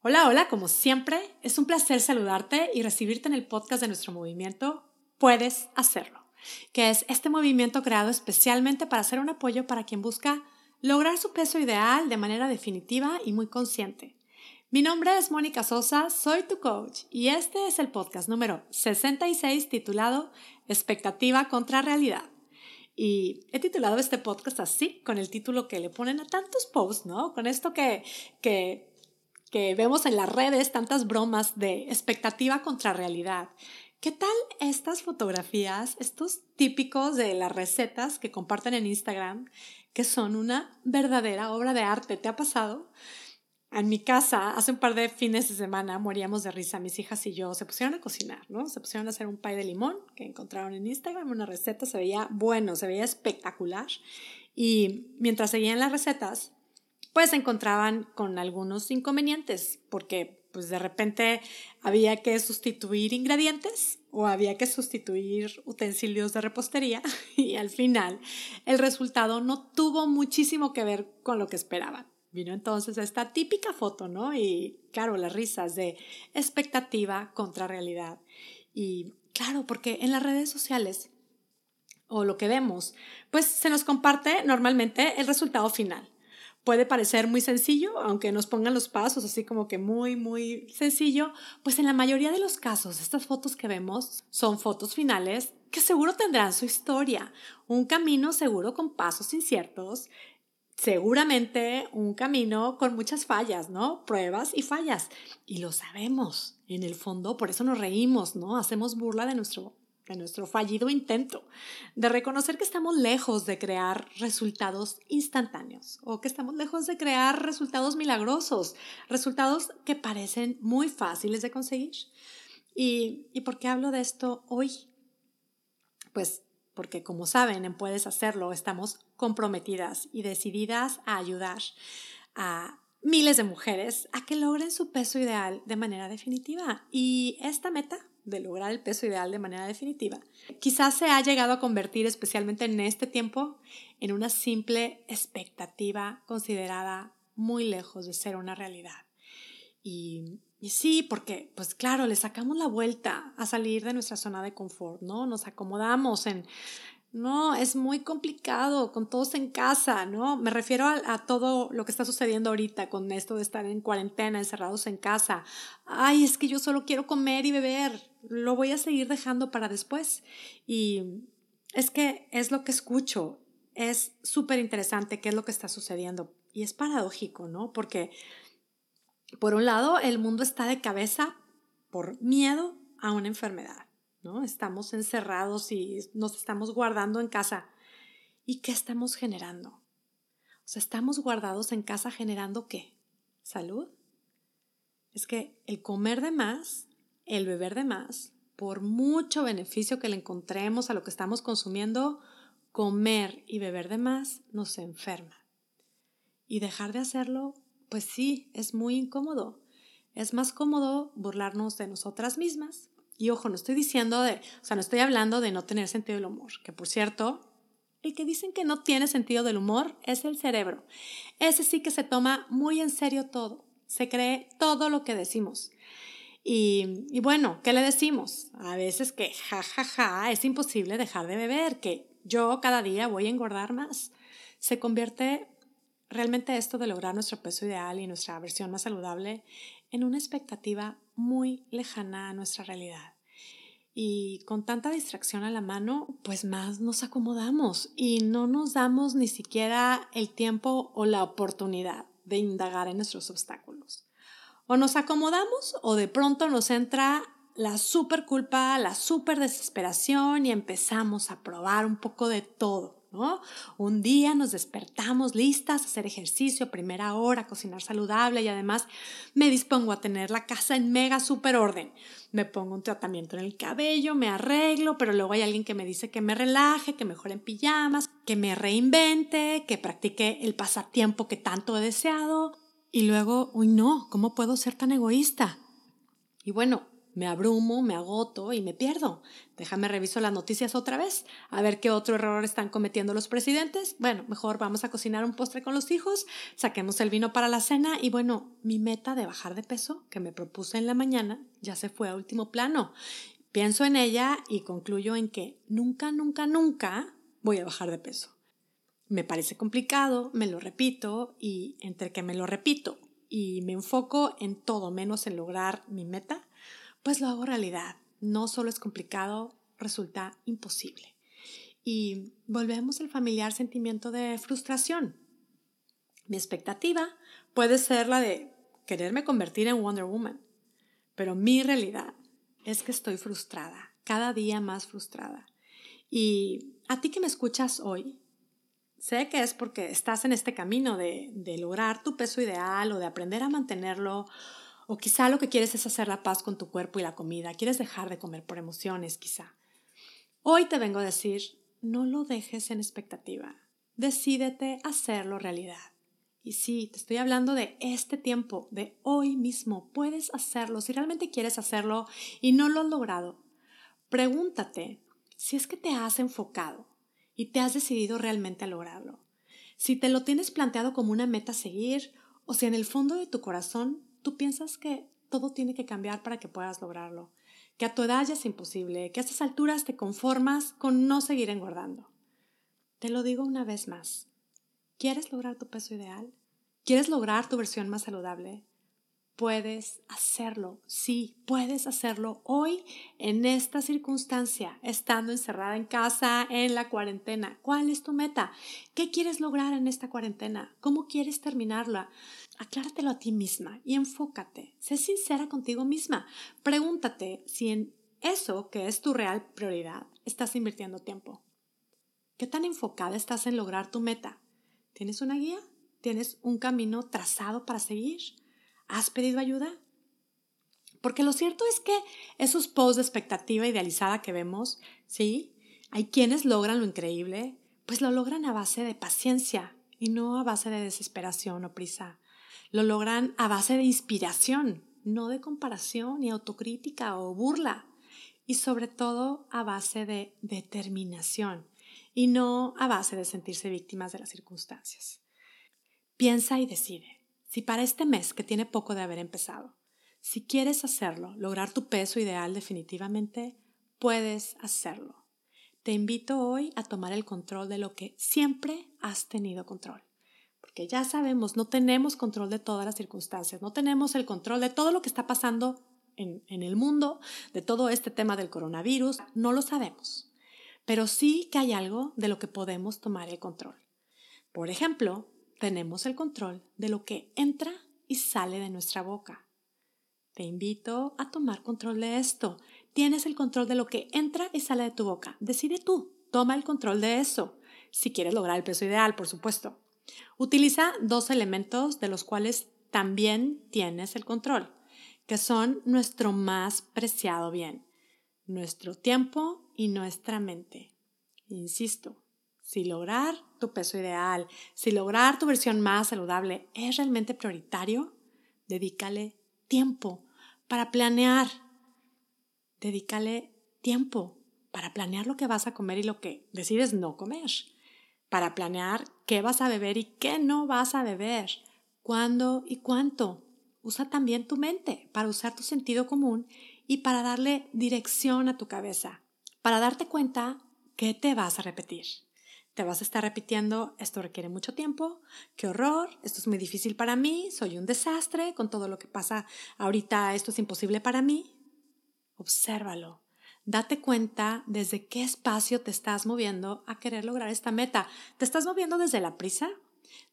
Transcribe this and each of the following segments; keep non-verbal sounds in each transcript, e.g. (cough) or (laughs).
Hola, hola, como siempre, es un placer saludarte y recibirte en el podcast de nuestro movimiento Puedes hacerlo, que es este movimiento creado especialmente para ser un apoyo para quien busca lograr su peso ideal de manera definitiva y muy consciente. Mi nombre es Mónica Sosa, soy tu coach y este es el podcast número 66 titulado Expectativa contra Realidad. Y he titulado este podcast así, con el título que le ponen a tantos posts, ¿no? Con esto que, que que vemos en las redes tantas bromas de expectativa contra realidad. ¿Qué tal estas fotografías, estos típicos de las recetas que comparten en Instagram, que son una verdadera obra de arte? ¿Te ha pasado? En mi casa, hace un par de fines de semana, moríamos de risa, mis hijas y yo, se pusieron a cocinar, ¿no? Se pusieron a hacer un pie de limón que encontraron en Instagram, una receta, se veía bueno, se veía espectacular. Y mientras seguían las recetas, pues se encontraban con algunos inconvenientes, porque pues de repente había que sustituir ingredientes o había que sustituir utensilios de repostería (laughs) y al final el resultado no tuvo muchísimo que ver con lo que esperaban. Vino entonces esta típica foto, ¿no? Y claro, las risas de expectativa contra realidad. Y claro, porque en las redes sociales o lo que vemos, pues se nos comparte normalmente el resultado final puede parecer muy sencillo, aunque nos pongan los pasos así como que muy, muy sencillo, pues en la mayoría de los casos estas fotos que vemos son fotos finales que seguro tendrán su historia, un camino seguro con pasos inciertos, seguramente un camino con muchas fallas, ¿no? Pruebas y fallas. Y lo sabemos, en el fondo, por eso nos reímos, ¿no? Hacemos burla de nuestro de nuestro fallido intento, de reconocer que estamos lejos de crear resultados instantáneos o que estamos lejos de crear resultados milagrosos, resultados que parecen muy fáciles de conseguir. ¿Y, y por qué hablo de esto hoy? Pues porque como saben, en Puedes Hacerlo estamos comprometidas y decididas a ayudar a miles de mujeres a que logren su peso ideal de manera definitiva. Y esta meta de lograr el peso ideal de manera definitiva, quizás se ha llegado a convertir, especialmente en este tiempo, en una simple expectativa considerada muy lejos de ser una realidad. Y, sí, porque, pues claro, le sacamos la vuelta a salir de nuestra zona de confort, ¿no? Nos acomodamos en no, es muy complicado con todos en casa, ¿no? Me refiero a, todo lo que está sucediendo ahorita con esto de estar en cuarentena, encerrados en casa. Ay, es que yo solo quiero comer y beber, lo voy a seguir dejando para después. Y es que es lo que escucho, es súper interesante qué es lo que está sucediendo. Y es paradójico, ¿no? Porque, por un lado, el mundo está de cabeza por miedo a una enfermedad. Estamos encerrados y nos estamos guardando en casa. ¿Y qué estamos generando? O sea, estamos guardados en casa generando qué? ¿Salud? Es que el comer de más, el beber de más, por mucho beneficio que le encontremos a lo que estamos consumiendo, comer y beber de más nos enferma. Y dejar de hacerlo, pues sí, es muy incómodo. Es más cómodo burlarnos de nosotras mismas y ojo, no estoy diciendo de, o sea, no estoy hablando de no tener sentido del humor, que por cierto, el que dicen que no tiene sentido del humor es el cerebro. Ese sí que se toma muy en serio todo, se cree todo lo que decimos. Y, bueno, ¿qué le decimos? A veces que ja, ja, ja, es imposible dejar de beber, que yo cada día voy a engordar más. Se convierte realmente esto de lograr nuestro peso ideal y nuestra versión más saludable en una expectativa muy lejana a nuestra realidad. Y con tanta distracción a la mano, pues más nos acomodamos y no nos damos ni siquiera el tiempo o la oportunidad de indagar en nuestros obstáculos. O nos acomodamos o de pronto nos entra la super culpa, la super desesperación y empezamos a probar un poco de todo. Un día nos despertamos listas a hacer ejercicio, primera hora, cocinar saludable y además me dispongo a tener la casa en mega super orden. Me pongo un tratamiento en el cabello, me arreglo, pero luego hay alguien que me dice que me relaje, que mejore en pijamas, que me reinvente, que practique el pasatiempo que tanto he deseado. Y luego, uy, no, ¿cómo puedo ser tan egoísta? Y bueno, me abrumo, me agoto y me pierdo. Déjame reviso las noticias otra vez, a ver qué otro error están cometiendo los presidentes. Bueno, mejor vamos a cocinar un postre con los hijos, saquemos el vino para la cena y bueno, mi meta de bajar de peso que me propuse en la mañana ya se fue a último plano. Pienso en ella y concluyo en que nunca, nunca, nunca voy a bajar de peso. Me parece complicado, me lo repito y entre que me lo repito y me enfoco en todo menos en lograr mi meta, pues lo hago realidad. No solo es complicado, resulta imposible. Y volvemos al familiar sentimiento de frustración. Mi expectativa puede ser la de quererme convertir en Wonder Woman, pero mi realidad es que estoy frustrada, cada día más frustrada. Y a ti que me escuchas hoy, sé que es porque estás en este camino de, de lograr tu peso ideal o de aprender a mantenerlo o quizá lo que quieres es hacer la paz con tu cuerpo y la comida, quieres dejar de comer por emociones, quizá. Hoy te vengo a decir, no lo dejes en expectativa, decídete hacerlo realidad. Y sí, te estoy hablando de este tiempo, de hoy mismo, puedes hacerlo, si realmente quieres hacerlo y no lo has logrado. Pregúntate si es que te has enfocado y te has decidido realmente a lograrlo. Si te lo tienes planteado como una meta a seguir o si en el fondo de tu corazón tú piensas que todo tiene que cambiar para que puedas lograrlo, que a tu edad ya es imposible, que a estas alturas te conformas con no seguir engordando. Te lo digo una vez más. ¿Quieres lograr tu peso ideal? ¿Quieres lograr tu versión más saludable? puedes hacerlo, sí, puedes hacerlo hoy en esta circunstancia, estando encerrada en casa, en la cuarentena. ¿Cuál es tu meta? ¿Qué quieres lograr en esta cuarentena? ¿Cómo quieres terminarla? Acláratelo a ti misma y enfócate. Sé sincera contigo misma. Pregúntate si en eso que es tu real prioridad estás invirtiendo tiempo. ¿Qué tan enfocada estás en lograr tu meta? ¿Tienes una guía? ¿Tienes un camino trazado para seguir? ¿Has pedido ayuda? Porque lo cierto es que esos posts de expectativa idealizada que vemos, sí, hay quienes logran lo increíble, pues lo logran a base de paciencia y no a base de desesperación o prisa. Lo logran a base de inspiración, no de comparación ni autocrítica o burla. Y sobre todo a base de determinación y no a base de sentirse víctimas de las circunstancias. Piensa y decide. Si para este mes, que tiene poco de haber empezado, si quieres hacerlo, lograr tu peso ideal definitivamente, puedes hacerlo. Te invito hoy a tomar el control de lo que siempre has tenido control. Ya sabemos, no tenemos control de todas las circunstancias, no tenemos el control de todo lo que está pasando en, en el mundo, de todo este tema del coronavirus, no lo sabemos. Pero sí que hay algo de lo que podemos tomar el control. Por ejemplo, tenemos el control de lo que entra y sale de nuestra boca. Te invito a tomar control de esto. Tienes el control de lo que entra y sale de tu boca. Decide tú, toma el control de eso. Si quieres lograr el peso ideal, por supuesto. Utiliza dos elementos de los cuales también tienes el control, que son nuestro más preciado bien, nuestro tiempo y nuestra mente. Insisto, si lograr tu peso ideal, si lograr tu versión más saludable es realmente prioritario, dedícale tiempo para planear. Dedícale tiempo para planear lo que vas a comer y lo que decides no comer. Para planear qué vas a beber y qué no vas a beber. Cuándo y cuánto. Usa también tu mente para usar tu sentido común y para darle dirección a tu cabeza. Para darte cuenta qué te vas a repetir. Te vas a estar repitiendo, esto requiere mucho tiempo, qué horror, esto es muy difícil para mí, soy un desastre, con todo lo que pasa ahorita esto es imposible para mí. Obsérvalo. Date cuenta desde qué espacio te estás moviendo a querer lograr esta meta. ¿Te estás moviendo desde la prisa?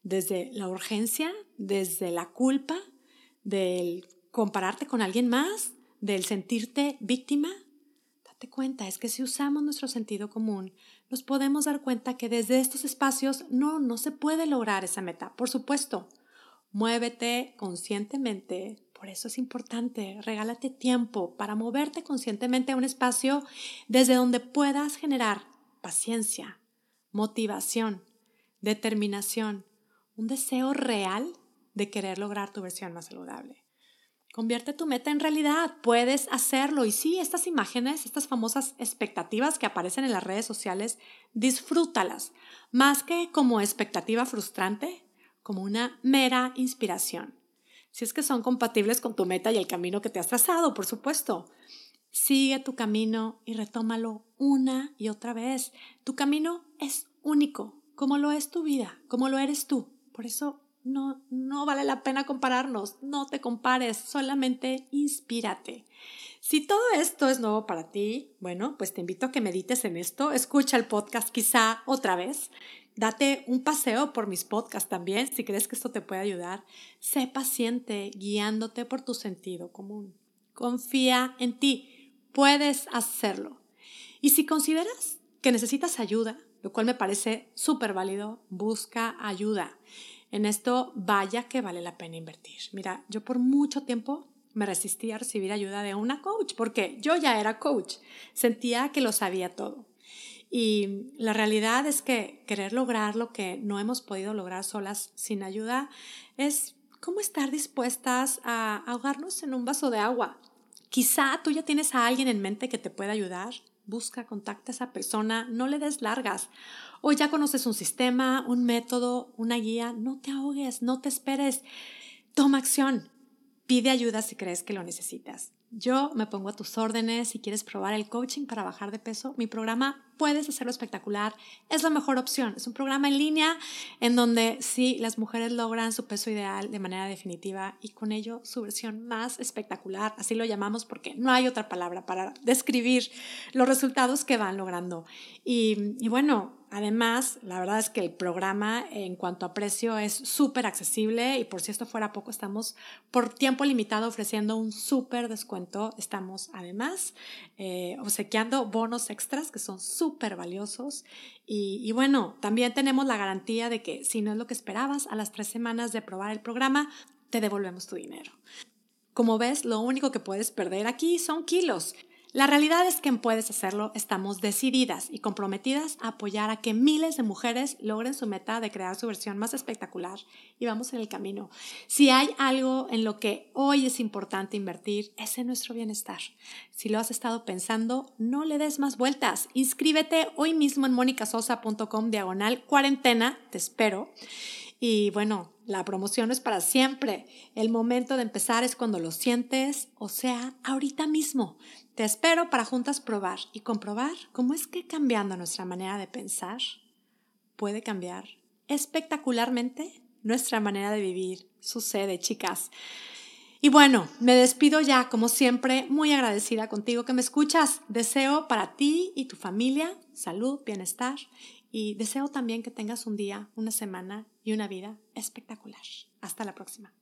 ¿Desde la urgencia? ¿Desde la culpa? ¿Del compararte con alguien más? ¿Del sentirte víctima? Date cuenta, es que si usamos nuestro sentido común, nos podemos dar cuenta que desde estos espacios no, no se puede lograr esa meta. Por supuesto, muévete conscientemente. Por eso es importante, regálate tiempo para moverte conscientemente a un espacio desde donde puedas generar paciencia, motivación, determinación, un deseo real de querer lograr tu versión más saludable. Convierte tu meta en realidad, puedes hacerlo. Y sí, estas imágenes, estas famosas expectativas que aparecen en las redes sociales, disfrútalas, más que como expectativa frustrante, como una mera inspiración. Si es que son compatibles con tu meta y el camino que te has trazado, por supuesto. Sigue tu camino y retómalo una y otra vez. Tu camino es único, como lo es tu vida, como lo eres tú. Por eso no, no vale la pena compararnos, no te compares, solamente inspírate. Si todo esto es nuevo para ti, bueno, pues te invito a que medites en esto, escucha el podcast quizá otra vez, date un paseo por mis podcasts también, si crees que esto te puede ayudar. Sé paciente guiándote por tu sentido común. Confía en ti, puedes hacerlo. Y si consideras que necesitas ayuda, lo cual me parece súper válido, busca ayuda. En esto vaya que vale la pena invertir. Mira, yo por mucho tiempo me resistí a recibir ayuda de una coach porque yo ya era coach, sentía que lo sabía todo. Y la realidad es que querer lograr lo que no hemos podido lograr solas sin ayuda es como estar dispuestas a ahogarnos en un vaso de agua. Quizá tú ya tienes a alguien en mente que te pueda ayudar, busca, contacta a esa persona, no le des largas. O ya conoces un sistema, un método, una guía, no te ahogues, no te esperes. Toma acción. Pide ayuda si crees que lo necesitas. Yo me pongo a tus órdenes si quieres probar el coaching para bajar de peso. Mi programa puedes hacerlo espectacular. Es la mejor opción. Es un programa en línea en donde sí las mujeres logran su peso ideal de manera definitiva y con ello su versión más espectacular. Así lo llamamos porque no hay otra palabra para describir los resultados que van logrando. Y, y bueno, Además, la verdad es que el programa en cuanto a precio es súper accesible y por si esto fuera poco, estamos por tiempo limitado ofreciendo un súper descuento. Estamos además eh, obsequiando bonos extras que son súper valiosos y, y bueno, también tenemos la garantía de que si no es lo que esperabas, a las tres semanas de probar el programa, te devolvemos tu dinero. Como ves, lo único que puedes perder aquí son kilos. La realidad es que en Puedes Hacerlo estamos decididas y comprometidas a apoyar a que miles de mujeres logren su meta de crear su versión más espectacular y vamos en el camino. Si hay algo en lo que hoy es importante invertir, es en nuestro bienestar. Si lo has estado pensando, no le des más vueltas. Inscríbete hoy mismo en monicasosa.com diagonal cuarentena, te espero. Y bueno, la promoción es para siempre. El momento de empezar es cuando lo sientes, o sea, ahorita mismo. Te espero para juntas probar y comprobar cómo es que cambiando nuestra manera de pensar puede cambiar espectacularmente nuestra manera de vivir. Sucede, chicas. Y bueno, me despido ya, como siempre, muy agradecida contigo que me escuchas. Deseo para ti y tu familia salud, bienestar y deseo también que tengas un día, una semana y una vida espectacular. Hasta la próxima.